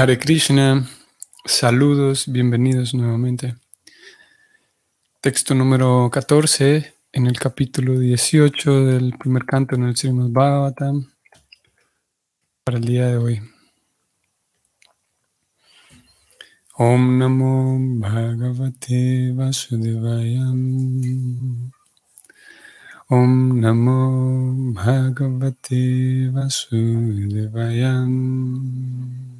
Hare Krishna, saludos, bienvenidos nuevamente. Texto número 14 en el capítulo 18 del primer canto en el Srimad Bhagavatam para el día de hoy. Om Namo Bhagavate Vasudevayam. Om Namo Bhagavate Vasudevayam.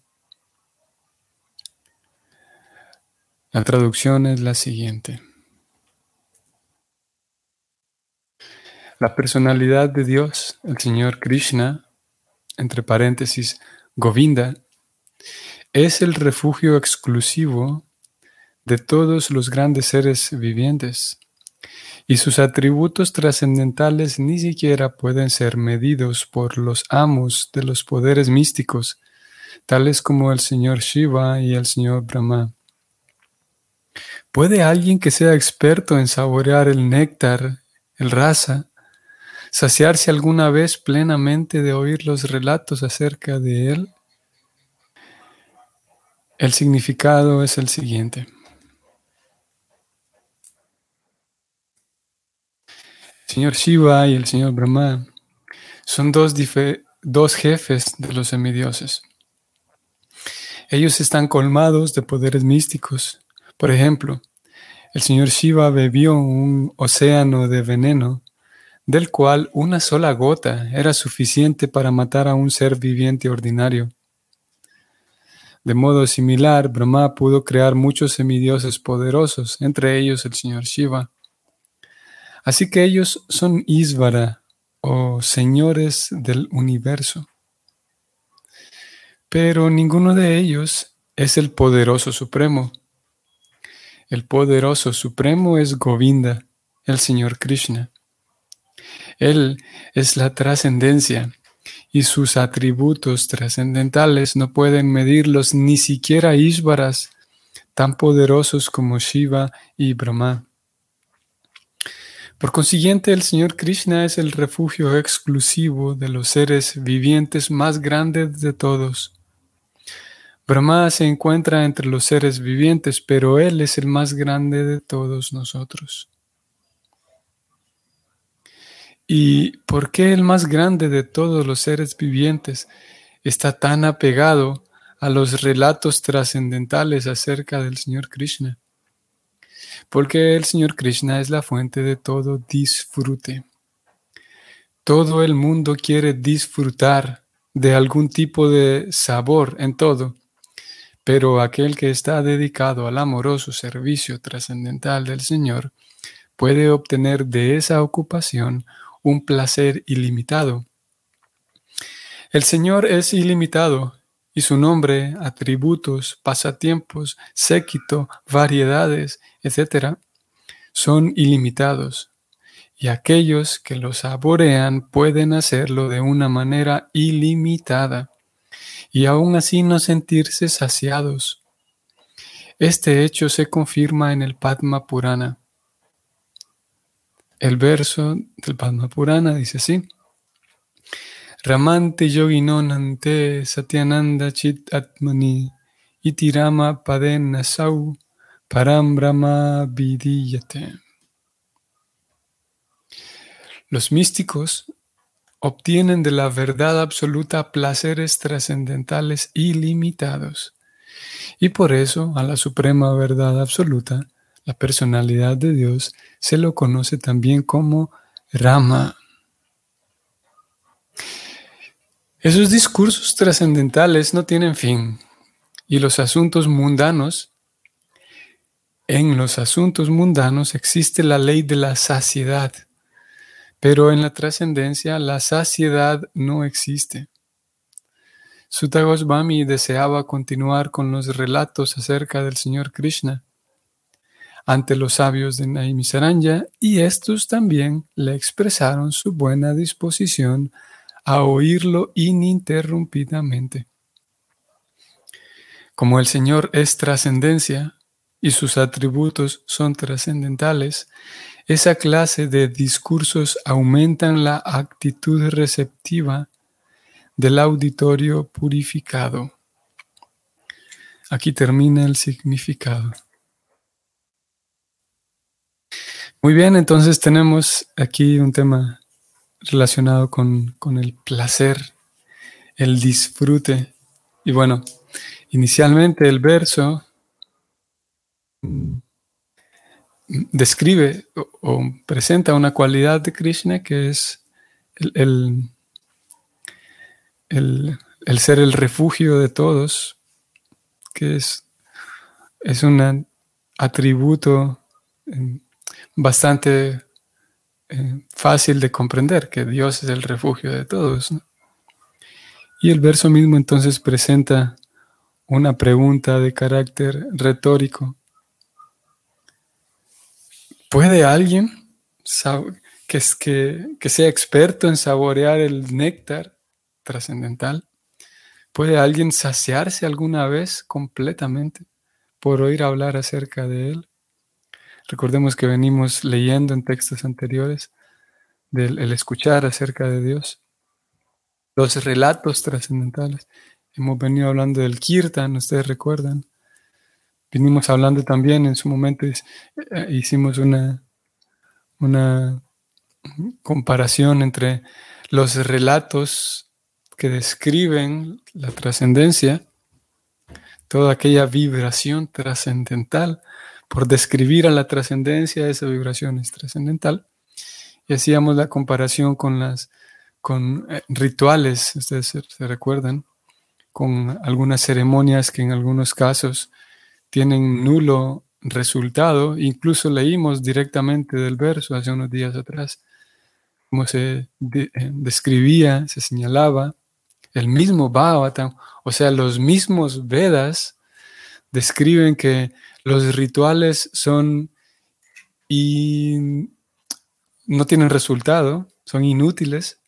La traducción es la siguiente. La personalidad de Dios, el Señor Krishna, entre paréntesis, Govinda, es el refugio exclusivo de todos los grandes seres vivientes, y sus atributos trascendentales ni siquiera pueden ser medidos por los amos de los poderes místicos, tales como el Señor Shiva y el Señor Brahma. ¿Puede alguien que sea experto en saborear el néctar, el rasa, saciarse alguna vez plenamente de oír los relatos acerca de él? El significado es el siguiente. El señor Shiva y el señor Brahma son dos, dos jefes de los semidioses. Ellos están colmados de poderes místicos por ejemplo, el señor Shiva bebió un océano de veneno, del cual una sola gota era suficiente para matar a un ser viviente ordinario. De modo similar, Brahma pudo crear muchos semidioses poderosos, entre ellos el señor Shiva. Así que ellos son Isvara o señores del universo. Pero ninguno de ellos es el poderoso supremo. El poderoso supremo es Govinda, el Señor Krishna. Él es la trascendencia y sus atributos trascendentales no pueden medirlos ni siquiera Ishvaras tan poderosos como Shiva y Brahma. Por consiguiente, el Señor Krishna es el refugio exclusivo de los seres vivientes más grandes de todos. Brahma se encuentra entre los seres vivientes, pero Él es el más grande de todos nosotros. ¿Y por qué el más grande de todos los seres vivientes está tan apegado a los relatos trascendentales acerca del Señor Krishna? Porque el Señor Krishna es la fuente de todo disfrute. Todo el mundo quiere disfrutar de algún tipo de sabor en todo pero aquel que está dedicado al amoroso servicio trascendental del Señor puede obtener de esa ocupación un placer ilimitado. El Señor es ilimitado y su nombre, atributos, pasatiempos, séquito, variedades, etc., son ilimitados. Y aquellos que lo saborean pueden hacerlo de una manera ilimitada y aún así no sentirse saciados. Este hecho se confirma en el Padma Purana. El verso del Padma Purana dice así: Ramante yoginonante satyananda chit atmani itirama paden nasau param brahma. Los místicos obtienen de la verdad absoluta placeres trascendentales ilimitados. Y por eso a la suprema verdad absoluta, la personalidad de Dios, se lo conoce también como Rama. Esos discursos trascendentales no tienen fin y los asuntos mundanos, en los asuntos mundanos existe la ley de la saciedad pero en la trascendencia la saciedad no existe. Sutta Goswami deseaba continuar con los relatos acerca del Señor Krishna ante los sabios de Naimisaranya y estos también le expresaron su buena disposición a oírlo ininterrumpidamente. Como el Señor es trascendencia y sus atributos son trascendentales, esa clase de discursos aumentan la actitud receptiva del auditorio purificado. Aquí termina el significado. Muy bien, entonces tenemos aquí un tema relacionado con, el placer, el disfrute. Y bueno, inicialmente el verso describe o, presenta una cualidad de Krishna que es el, el, ser el refugio de todos, que es, es un atributo bastante eh, fácil de comprender, que Dios es el refugio de todos. Y el verso mismo entonces presenta una pregunta de carácter retórico. ¿Puede alguien que, que, que sea experto en saborear el néctar trascendental? ¿Puede alguien saciarse alguna vez completamente por oír hablar acerca de él? Recordemos que venimos leyendo en textos anteriores del el escuchar acerca de Dios, los relatos trascendentales. Hemos venido hablando del kirtan, ustedes recuerdan. Vinimos hablando también en su momento, eh, hicimos una, una comparación entre los relatos que describen la trascendencia, toda aquella vibración trascendental por describir a la trascendencia, esa vibración es trascendental. Y hacíamos la comparación con las con eh, rituales, ustedes se, recuerdan, con algunas ceremonias que en algunos casos tienen nulo resultado. Incluso leímos directamente del verso hace unos días atrás, cómo se eh, describía, se señalaba el mismo Bhagavatam, o sea, los mismos Vedas describen que los rituales son y no tienen resultado, son inútiles,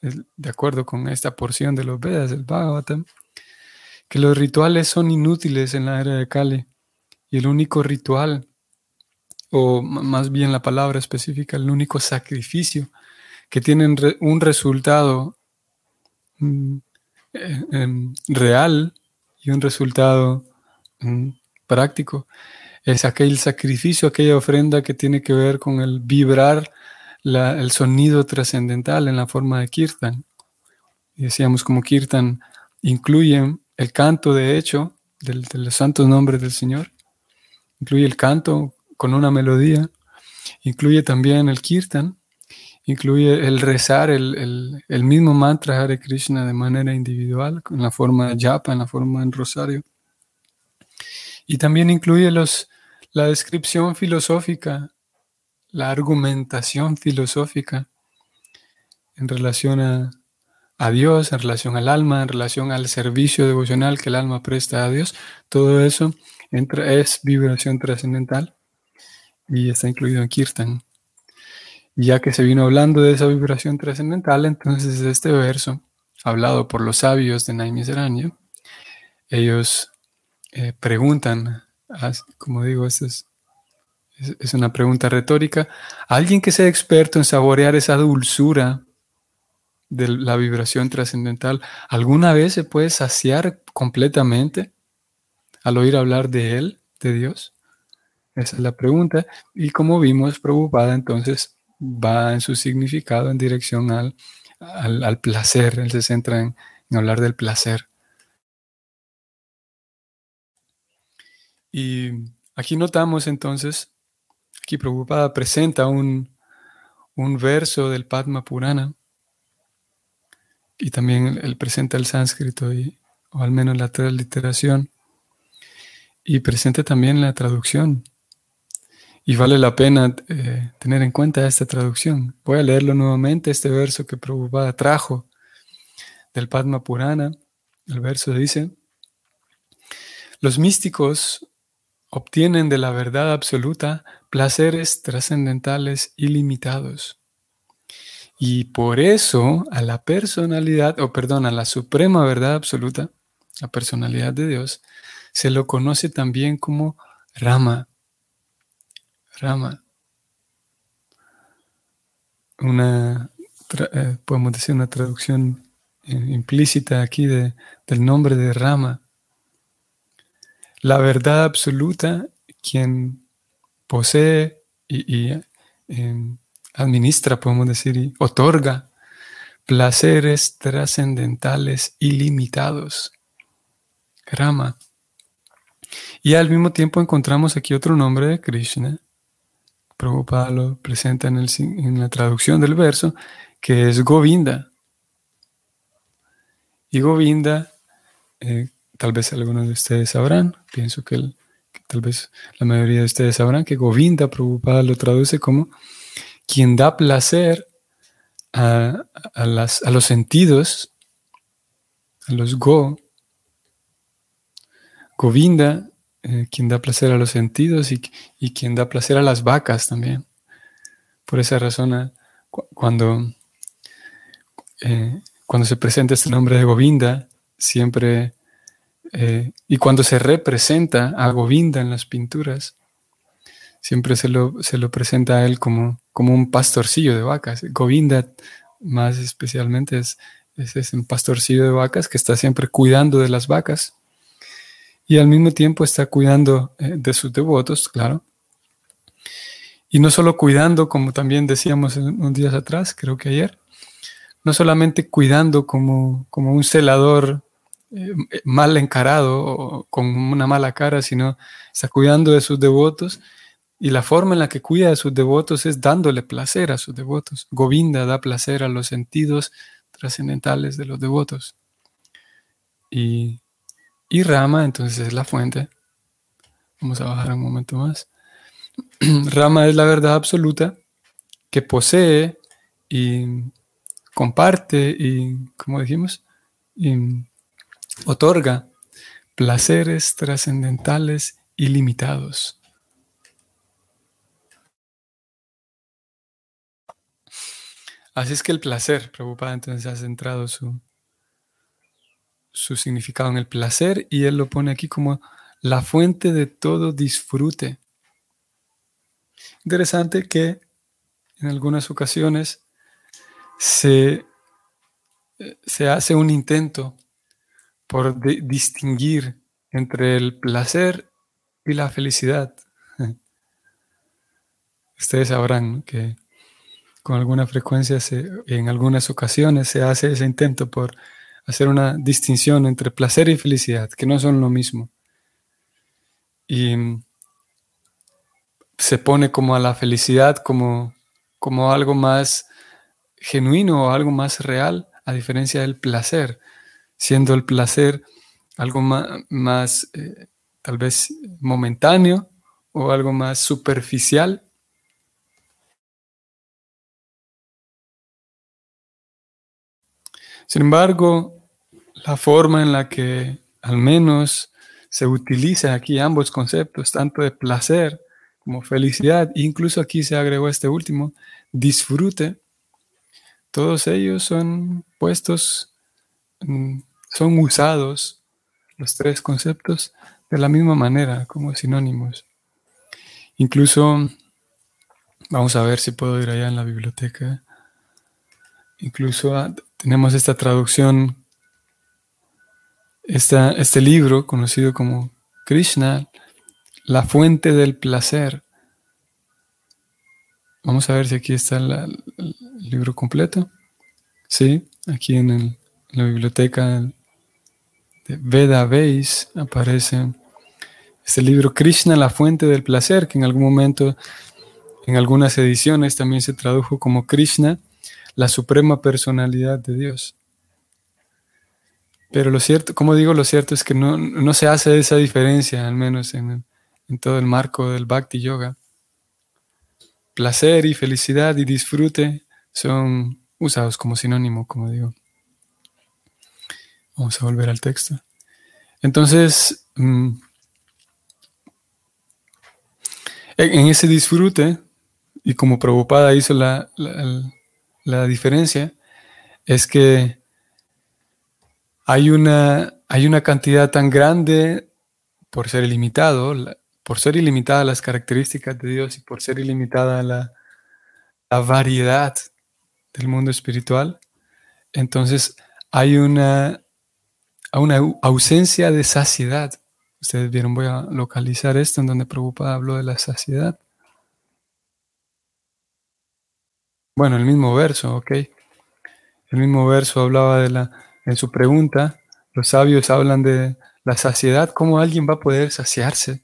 de acuerdo con esta porción de los Vedas, del Bhagavatam, que los rituales son inútiles en la era de Kali y el único ritual, o más bien la palabra específica, el único sacrificio que tiene un resultado mm, eh, em, real y un resultado mm, práctico es aquel sacrificio, aquella ofrenda que tiene que ver con el vibrar el sonido trascendental en la forma de kirtan. Y decíamos como kirtan incluye el canto, de hecho, de los santos nombres del Señor, incluye el canto con una melodía, incluye también el kirtan, incluye el rezar el, mismo mantra Hare Krishna de manera individual, en la forma de japa, en la forma en rosario. Y también incluye los, la descripción filosófica, la argumentación filosófica en relación a, a, Dios, en relación al alma, en relación al servicio devocional que el alma presta a Dios. Todo eso entra, es vibración trascendental y está incluido en Kirtan. Y ya que se vino hablando de esa vibración trascendental, entonces este verso, hablado por los sabios de Naimisaranya, ellos eh, preguntan, como digo, es, es, una pregunta retórica, alguien que sea experto en saborear esa dulzura de la vibración trascendental, ¿alguna vez se puede saciar completamente al oír hablar de Él, de Dios? Esa es la pregunta. Y como vimos, preocupada entonces va en su significado en dirección al, al, placer. Él se centra en hablar del placer. Y aquí notamos entonces, aquí Prabhupada presenta un, verso del Padma Purana y también él presenta el sánscrito y, o al menos la transliteración y presenta también la traducción. Y vale la pena eh, tener en cuenta esta traducción. Voy a leerlo nuevamente, este verso que Prabhupada trajo del Padma Purana el verso dice, los místicos obtienen de la verdad absoluta placeres trascendentales ilimitados. Y por eso a la personalidad, o perdón, a la suprema verdad absoluta, la personalidad de Dios, se lo conoce también como Rama. Rama. Una, eh, podemos decir una traducción eh, implícita aquí de, del nombre de Rama. La verdad absoluta, quien posee y, em, administra, podemos decir, otorga placeres trascendentales ilimitados. Rama. Y al mismo tiempo encontramos aquí otro nombre de Krishna. Prabhupada lo presenta en, el, en la traducción del verso, que es Govinda. Y Govinda, eh, tal vez algunos de ustedes sabrán, pienso que, tal vez la mayoría de ustedes sabrán que Govinda Prabhupada lo traduce como quien da placer a, las, a los sentidos, a los go. Govinda, eh, quien da placer a los sentidos y, y, quien da placer a las vacas también. Por esa razón, eh, cuando cuando se presenta este nombre de Govinda, siempre, eh, y cuando se representa a Govinda en las pinturas, siempre se lo, se lo presenta a él como, como un pastorcillo de vacas. Govinda, más especialmente, es, es, un pastorcillo de vacas que está siempre cuidando de las vacas y al mismo tiempo está cuidando eh, de sus devotos, claro. Y no solo cuidando, como también decíamos unos días atrás, creo que ayer, no solamente cuidando como, como un celador eh, mal encarado o con una mala cara, sino está cuidando de sus devotos y la forma en la que cuida de sus devotos es dándole placer a sus devotos. Govinda da placer a los sentidos trascendentales de los devotos. Y, y Rama entonces es la fuente. Vamos a bajar un momento más. Rama es la verdad absoluta que posee y comparte y, como dijimos, otorga placeres trascendentales ilimitados. Así es que el placer, preocupada entonces ha centrado su, su significado en el placer y él lo pone aquí como la fuente de todo disfrute. Interesante que en algunas ocasiones se, se hace un intento por distinguir entre el placer y la felicidad. Ustedes sabrán que con alguna frecuencia, en algunas ocasiones, se hace ese intento por hacer una distinción entre placer y felicidad, que no son lo mismo. Y se pone como a la felicidad como, como algo más genuino o algo más real, a diferencia del placer, siendo el placer algo más, eh, tal vez momentáneo o algo más superficial. Sin embargo, la forma en la que al menos se utiliza aquí ambos conceptos, tanto de placer como felicidad, incluso aquí se agregó este último, disfrute, todos ellos son puestos, mm, son usados, los tres conceptos, de la misma manera, como sinónimos. Incluso, vamos a ver si puedo ir allá en la biblioteca. Incluso tenemos esta traducción, este libro conocido como Krishna, la fuente del placer. Vamos a ver si aquí está el libro completo. Sí, aquí en, la biblioteca de Veda aparece este libro Krishna, la fuente del placer, que en algún momento, en algunas ediciones también se tradujo como Krishna, la suprema personalidad de Dios. Pero lo cierto, como digo, lo cierto es que no, se hace esa diferencia, al menos en, todo el marco del Bhakti Yoga placer y felicidad y disfrute son usados como sinónimo, como digo. Vamos a volver al texto. Entonces, mm, en ese disfrute, y como Prabhupada hizo la, diferencia, es que hay una, hay una cantidad tan grande por ser ilimitado, por ser ilimitada las características de Dios y por ser ilimitada la, la variedad del mundo espiritual, entonces hay una, una ausencia de saciedad. Ustedes vieron, voy a localizar esto en donde Prabhupada habló de la saciedad. Bueno, el mismo verso, ok. El mismo verso hablaba de la, en su pregunta, los sabios hablan de la saciedad, cómo alguien va a poder saciarse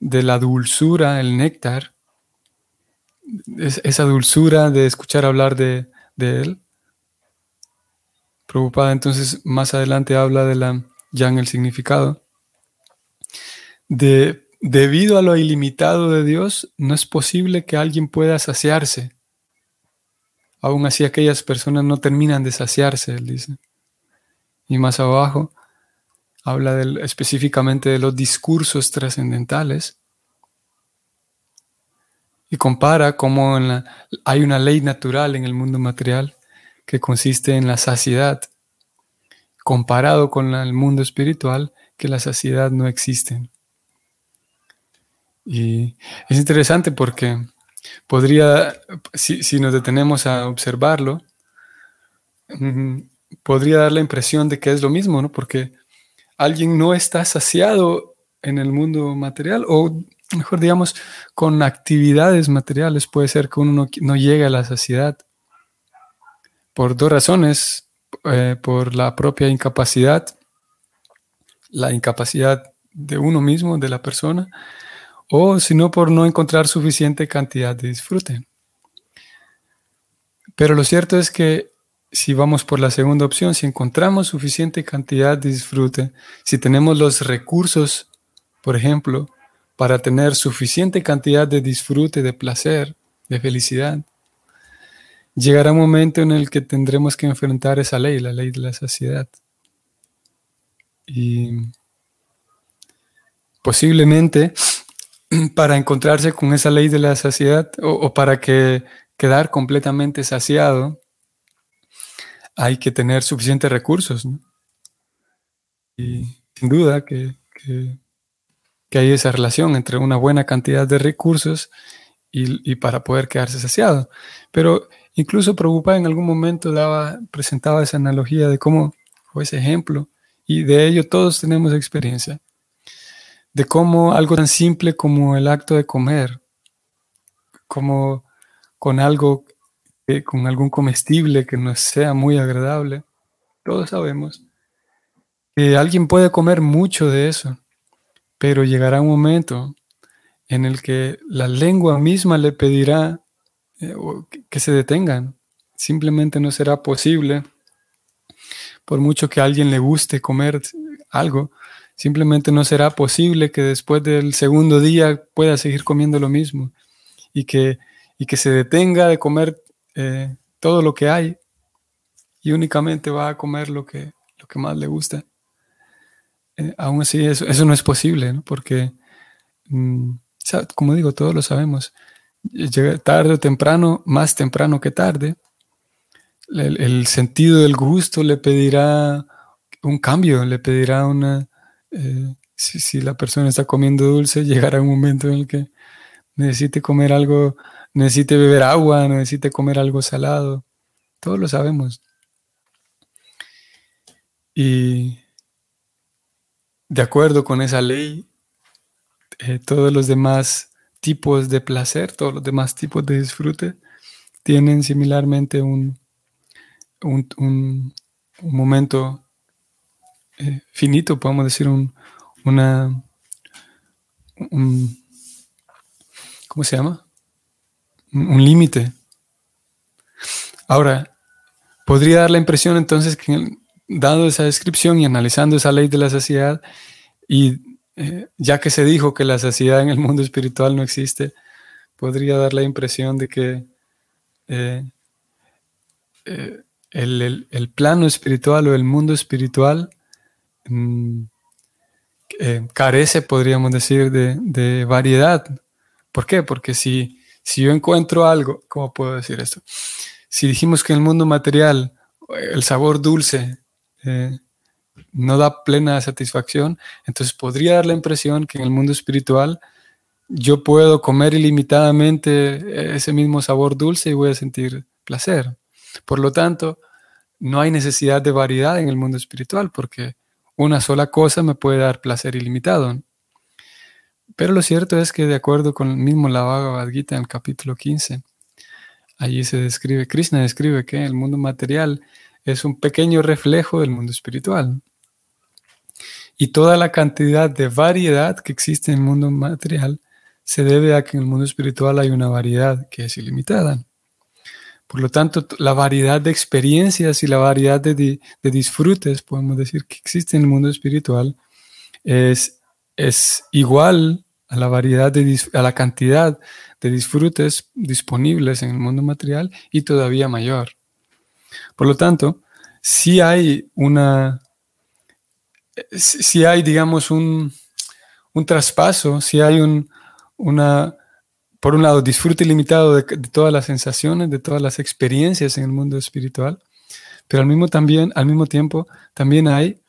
de la dulzura, el néctar, esa dulzura de escuchar hablar de, de él. Preocupada entonces más adelante habla de la, ya en el significado, de debido a lo ilimitado de Dios, no es posible que alguien pueda saciarse. Aún así aquellas personas no terminan de saciarse, él dice. Y más abajo habla específicamente de los discursos trascendentales y compara cómo hay una ley natural en el mundo material que consiste en la saciedad, comparado con el mundo espiritual, que la saciedad no existe. Y es interesante porque podría, si, nos detenemos a observarlo, podría dar la impresión de que es lo mismo, ¿no? Porque alguien no está saciado en el mundo material o mejor digamos, con actividades materiales puede ser que uno no, llegue a la saciedad por dos razones, eh, por la propia incapacidad, la incapacidad de uno mismo, de la persona, o sino por no encontrar suficiente cantidad de disfrute. Pero lo cierto es que si vamos por la segunda opción, si encontramos suficiente cantidad de disfrute, si tenemos los recursos, por ejemplo, para tener suficiente cantidad de disfrute, de placer, de felicidad. Llegará un momento en el que tendremos que enfrentar esa ley, la ley de la saciedad. Y posiblemente para encontrarse con esa ley de la saciedad o, para que quedar completamente saciado, hay que tener suficientes recursos. Y sin duda que que hay esa relación entre una buena cantidad de recursos y, para poder quedarse saciado. Pero incluso Prabhupada en algún momento daba, presentaba esa analogía de cómo, o ese ejemplo, y de ello todos tenemos experiencia, de cómo algo tan simple como el acto de comer, como con algo, con algún comestible que no sea muy agradable, todos sabemos que alguien puede comer mucho de eso pero llegará un momento en el que la lengua misma le pedirá eh, que se detengan. Simplemente no será posible, por mucho que a alguien le guste comer algo, simplemente no será posible que después del segundo día pueda seguir comiendo lo mismo y que, y que se detenga de comer eh, todo lo que hay y únicamente va a comer lo que, lo que más le gusta. Eh, aún así eso, eso, no es posible, porque, mm, como digo, todos lo sabemos, llega tarde o temprano, más temprano que tarde, el, sentido del gusto le pedirá un cambio, le pedirá una... Eh, si, la persona está comiendo dulce, llegará un momento en el que necesite comer algo, necesite beber agua, necesite comer algo salado. Todos lo sabemos. Y de acuerdo con esa ley, eh, todos los demás tipos de placer, todos los demás tipos de disfrute, tienen similarmente un, un, momento finito, podemos decir, un, una, ¿cómo se llama? Un, límite. Ahora, podría dar la impresión entonces que dado esa descripción y analizando esa ley de la saciedad, y eh, ya que se dijo que la saciedad en el mundo espiritual no existe, podría dar la impresión de que eh, eh, el, plano espiritual o el mundo espiritual eh, carece, podríamos decir, de, variedad. ¿Por qué? Porque si, si yo encuentro algo, ¿cómo puedo decir esto? Si dijimos que en el mundo material el sabor dulce eh, no da plena satisfacción, entonces podría dar la impresión que en el mundo espiritual yo puedo comer ilimitadamente ese mismo sabor dulce y voy a sentir placer. Por lo tanto, no hay necesidad de variedad en el mundo espiritual porque una sola cosa me puede dar placer ilimitado. Pero lo cierto es que de acuerdo con el mismo la Bhagavad Gita en el capítulo 15, allí se describe, Krishna describe que el mundo material es un pequeño reflejo del mundo espiritual. Y toda la cantidad de variedad que existe en el mundo material se debe a que en el mundo espiritual hay una variedad que es ilimitada. Por lo tanto, la variedad de experiencias y la variedad de, disfrutes, podemos decir, que existe en el mundo espiritual, es, es igual a la variedad de, a la cantidad de disfrutes disponibles en el mundo material y todavía mayor. Por lo tanto, si hay una, si hay, digamos, un, un traspaso, si hay un, una, por un lado, disfrute ilimitado de, todas las sensaciones, de todas las experiencias en el mundo espiritual, pero al mismo, también, al mismo tiempo también hay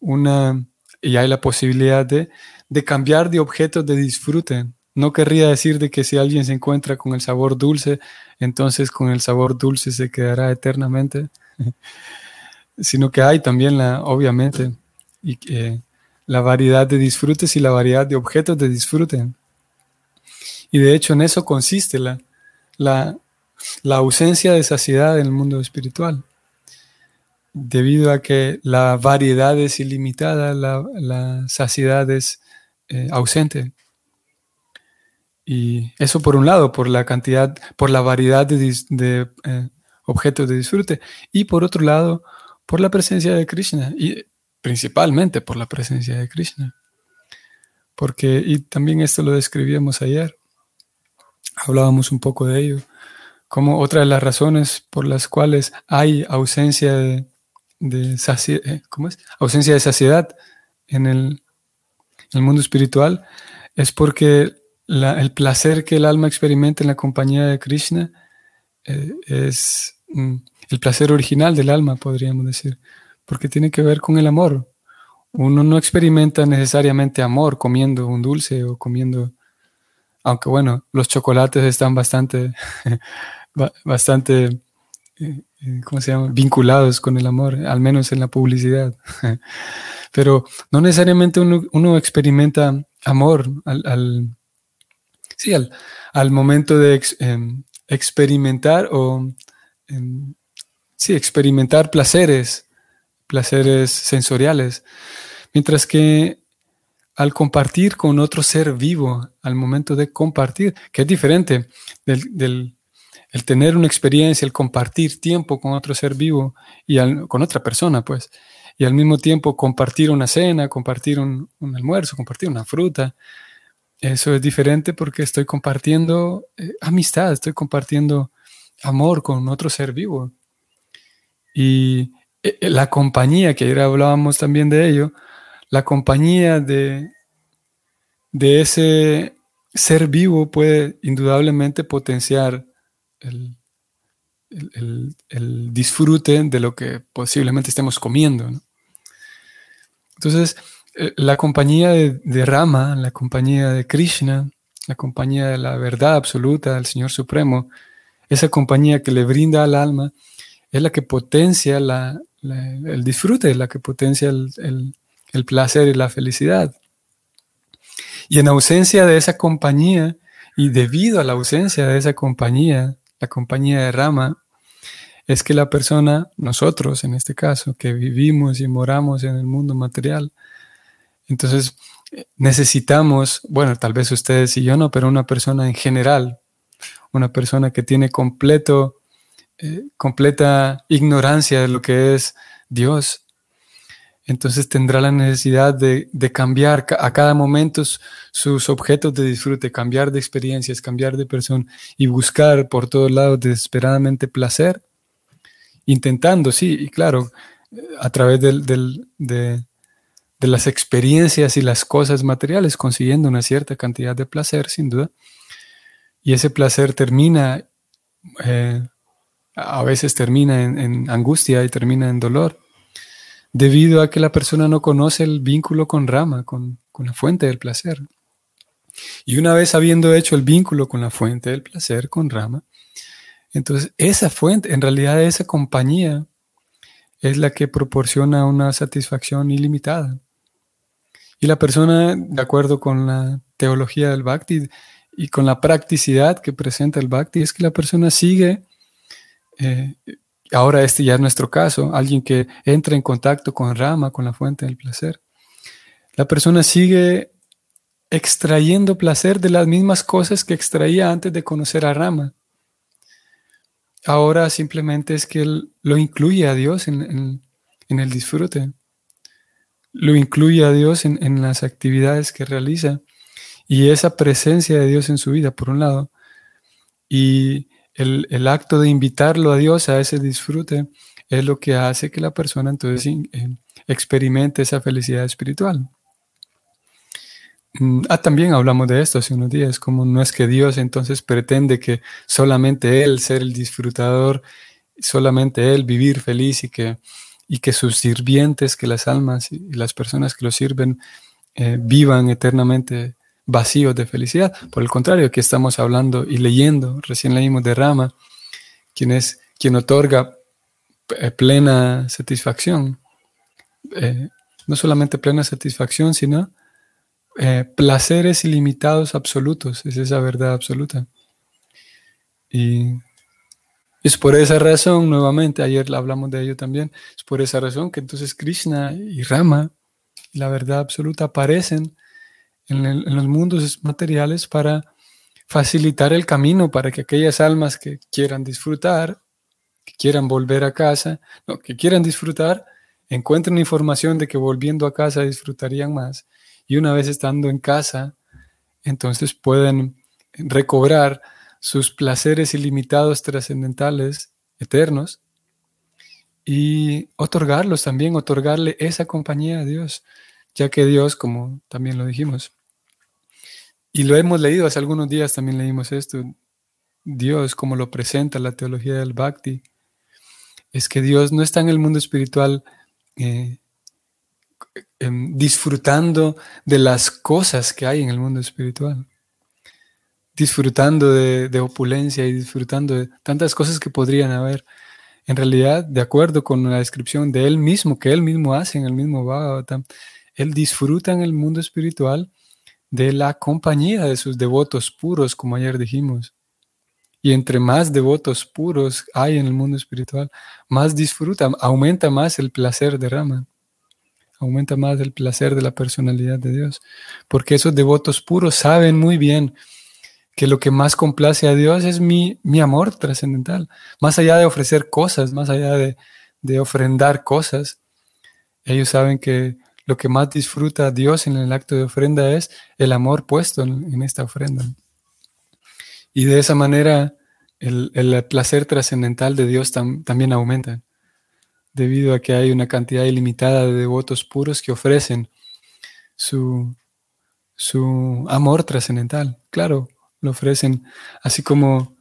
una, y hay la posibilidad de, de cambiar de objetos de disfrute. No querría decir de que si alguien se encuentra con el sabor dulce, entonces con el sabor dulce se quedará eternamente, sino que hay también la, obviamente, y, la variedad de disfrutes y la variedad de objetos de disfrute. Y de hecho en eso consiste la, la, ausencia de saciedad en el mundo espiritual. Debido a que la variedad es ilimitada, la, saciedad es eh, ausente. Y eso por un lado, por la cantidad, por la variedad de, eh, objetos de disfrute. Y por otro lado, por la presencia de Krishna. Y principalmente por la presencia de Krishna. Porque, y también esto lo describíamos ayer, hablábamos un poco de ello, como otra de las razones por las cuales hay ausencia de, saciedad, eh, ¿cómo es? ausencia de saciedad en el, mundo espiritual es porque el placer que el alma experimenta en la compañía de Krishna eh, es mm, el placer original del alma, podríamos decir, porque tiene que ver con el amor. Uno no experimenta necesariamente amor comiendo un dulce o comiendo aunque bueno, los chocolates están bastante, bastante, eh, eh, ¿cómo se llama? Vinculados con el amor, al menos en la publicidad. Pero no necesariamente uno, experimenta amor al, sí, al, momento de em, experimentar o, em, sí, experimentar placeres, placeres sensoriales. Mientras que al compartir con otro ser vivo, al momento de compartir, que es diferente del, el tener una experiencia, el compartir tiempo con otro ser vivo y con otra persona, pues, y al mismo tiempo compartir una cena, compartir un, almuerzo, compartir una fruta. Eso es diferente porque estoy compartiendo eh, amistad, estoy compartiendo amor con otro ser vivo. Y eh, la compañía, que ayer hablábamos también de ello, la compañía de, de ese ser vivo puede indudablemente potenciar el, disfrute de lo que posiblemente estemos comiendo. Entonces, eh, la compañía de, Rama, la compañía de Krishna, la compañía de la verdad absoluta del Señor Supremo, esa compañía que le brinda al alma, es la que potencia el disfrute, la que potencia el, el placer y la felicidad. Y en ausencia de esa compañía, y debido a la ausencia de esa compañía, la compañía de Rama, es que la persona, nosotros en este caso, que vivimos y moramos en el mundo material, entonces necesitamos, bueno, tal vez ustedes y yo no, pero una persona en general, una persona que tiene completo, eh, completa ignorancia de lo que es Dios, entonces tendrá la necesidad de, cambiar a cada momento sus objetos de disfrute, cambiar de experiencias, cambiar de persona y buscar por todos lados desesperadamente placer. intentando, sí, y claro, a través de, las experiencias y las cosas materiales, consiguiendo una cierta cantidad de placer, sin duda. Y ese placer termina, eh, a veces termina en, angustia y termina en dolor, debido a que la persona no conoce el vínculo con Rama, con, la fuente del placer. Y una vez habiendo hecho el vínculo con la fuente del placer, con Rama, entonces esa fuente, en realidad esa compañía, es la que proporciona una satisfacción ilimitada. Y la persona, de acuerdo con la teología del Bhakti y con la practicidad que presenta el Bhakti, es que la persona sigue, eh, ahora este ya es nuestro caso, alguien que entra en contacto con Rama, con la fuente del placer. La persona sigue extrayendo placer de las mismas cosas que extraía antes de conocer a Rama. Ahora simplemente es que él lo incluye a Dios en, el disfrute. Lo incluye a Dios en, las actividades que realiza. Y esa presencia de Dios en su vida, por un lado, y el, acto de invitarlo a Dios a ese disfrute es lo que hace que la persona entonces eh, experimente esa felicidad espiritual. Mm, ah, también hablamos de esto hace unos días, como no es que Dios entonces pretende que solamente Él ser el disfrutador, solamente Él vivir feliz y que, y que sus sirvientes, que las almas y las personas que lo sirven eh, vivan eternamente vacíos de felicidad. Por el contrario, aquí estamos hablando y leyendo, recién leímos de Rama, quien es quien otorga eh, plena satisfacción. Eh, no solamente plena satisfacción, sino eh, placeres ilimitados absolutos, es esa verdad absoluta. Y es por esa razón, nuevamente, ayer hablamos de ello también, es por esa razón que entonces Krishna y Rama, la verdad absoluta, aparecen en, los mundos materiales para facilitar el camino para que aquellas almas que quieran disfrutar, que quieran volver a casa, no, que quieran disfrutar, encuentren información de que volviendo a casa disfrutarían más y una vez estando en casa, entonces pueden recobrar sus placeres ilimitados, trascendentales, eternos, y otorgarlos también, otorgarle esa compañía a Dios, ya que Dios, como también lo dijimos, y lo hemos leído hace algunos días, también leímos esto, Dios, como lo presenta la teología del Bhakti, es que Dios no está en el mundo espiritual eh, Em, disfrutando de las cosas que hay en el mundo espiritual, disfrutando de, opulencia y disfrutando de tantas cosas que podrían haber. En realidad, de acuerdo con la descripción de él mismo, que él mismo hace en el mismo Bhagavatam, él disfruta en el mundo espiritual de la compañía de sus devotos puros, como ayer dijimos. Y entre más devotos puros hay en el mundo espiritual, más disfruta, aumenta más el placer de Rama. Aumenta más el placer de la personalidad de Dios, porque esos devotos puros saben muy bien que lo que más complace a Dios es mi, mi amor trascendental, más allá de ofrecer cosas, más allá de, ofrendar cosas, ellos saben que lo que más disfruta Dios en el acto de ofrenda es el amor puesto en, esta ofrenda. Y de esa manera el, placer trascendental de Dios también aumenta debido a que hay una cantidad ilimitada de devotos puros que ofrecen su, su amor trascendental. Claro, lo ofrecen así como,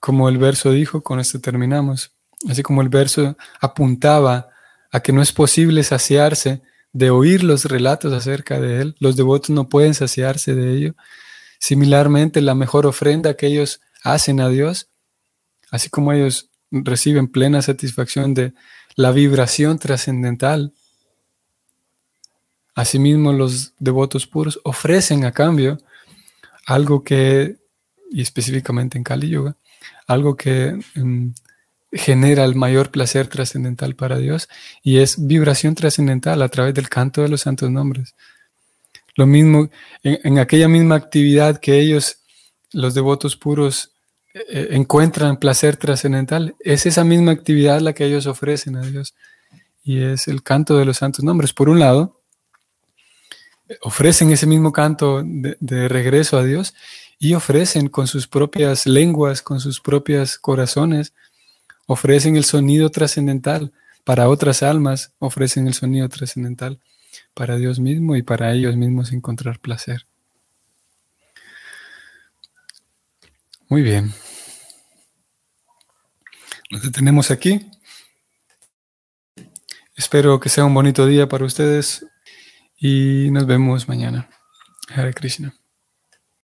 como el verso dijo, con esto terminamos, así como el verso apuntaba a que no es posible saciarse de oír los relatos acerca de Él, los devotos no pueden saciarse de ello. Similarmente, la mejor ofrenda que ellos hacen a Dios, así como ellos reciben plena satisfacción de la vibración trascendental. Asimismo, los devotos puros ofrecen a cambio algo que, y específicamente en Kali Yoga, algo que em, genera el mayor placer trascendental para Dios y es vibración trascendental a través del canto de los santos nombres. Lo mismo en aquella misma actividad que ellos, los devotos puros, eh, encuentran placer trascendental. Es esa misma actividad la que ellos ofrecen a Dios. Y es el canto de los santos nombres. Por un lado, ofrecen ese mismo canto de, regreso a Dios y ofrecen con sus propias lenguas, con sus propios corazones, ofrecen el sonido trascendental. Para otras almas ofrecen el sonido trascendental. Para Dios mismo y para ellos mismos encontrar placer. Muy bien. Nos detenemos aquí. Espero que sea un bonito día para ustedes y nos vemos mañana. Hare Krishna.